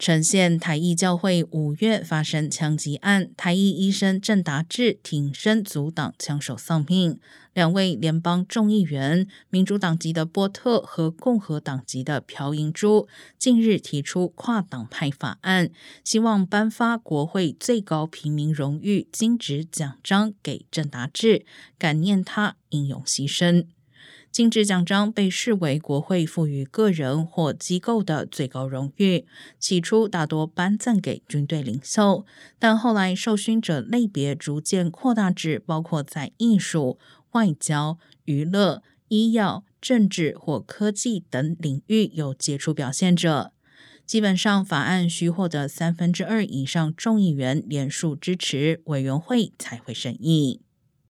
呈现台裔教会五月发生枪击案，台裔医生郑达志挺身阻挡枪手丧命。两位联邦众议员，民主党籍的波特和共和党籍的朴银珠，近日提出跨党派法案，希望颁发国会最高平民荣誉金质奖章给郑达志，感念他英勇牺牲。金质奖章被视为国会赋予个人或机构的最高荣誉，起初大多颁赠给军队领袖，但后来受勋者类别逐渐扩大至包括在艺术、外交、娱乐、医药、政治或科技等领域有杰出表现者。基本上，法案需获得三分之二以上众议员联署支持，委员会才会审议。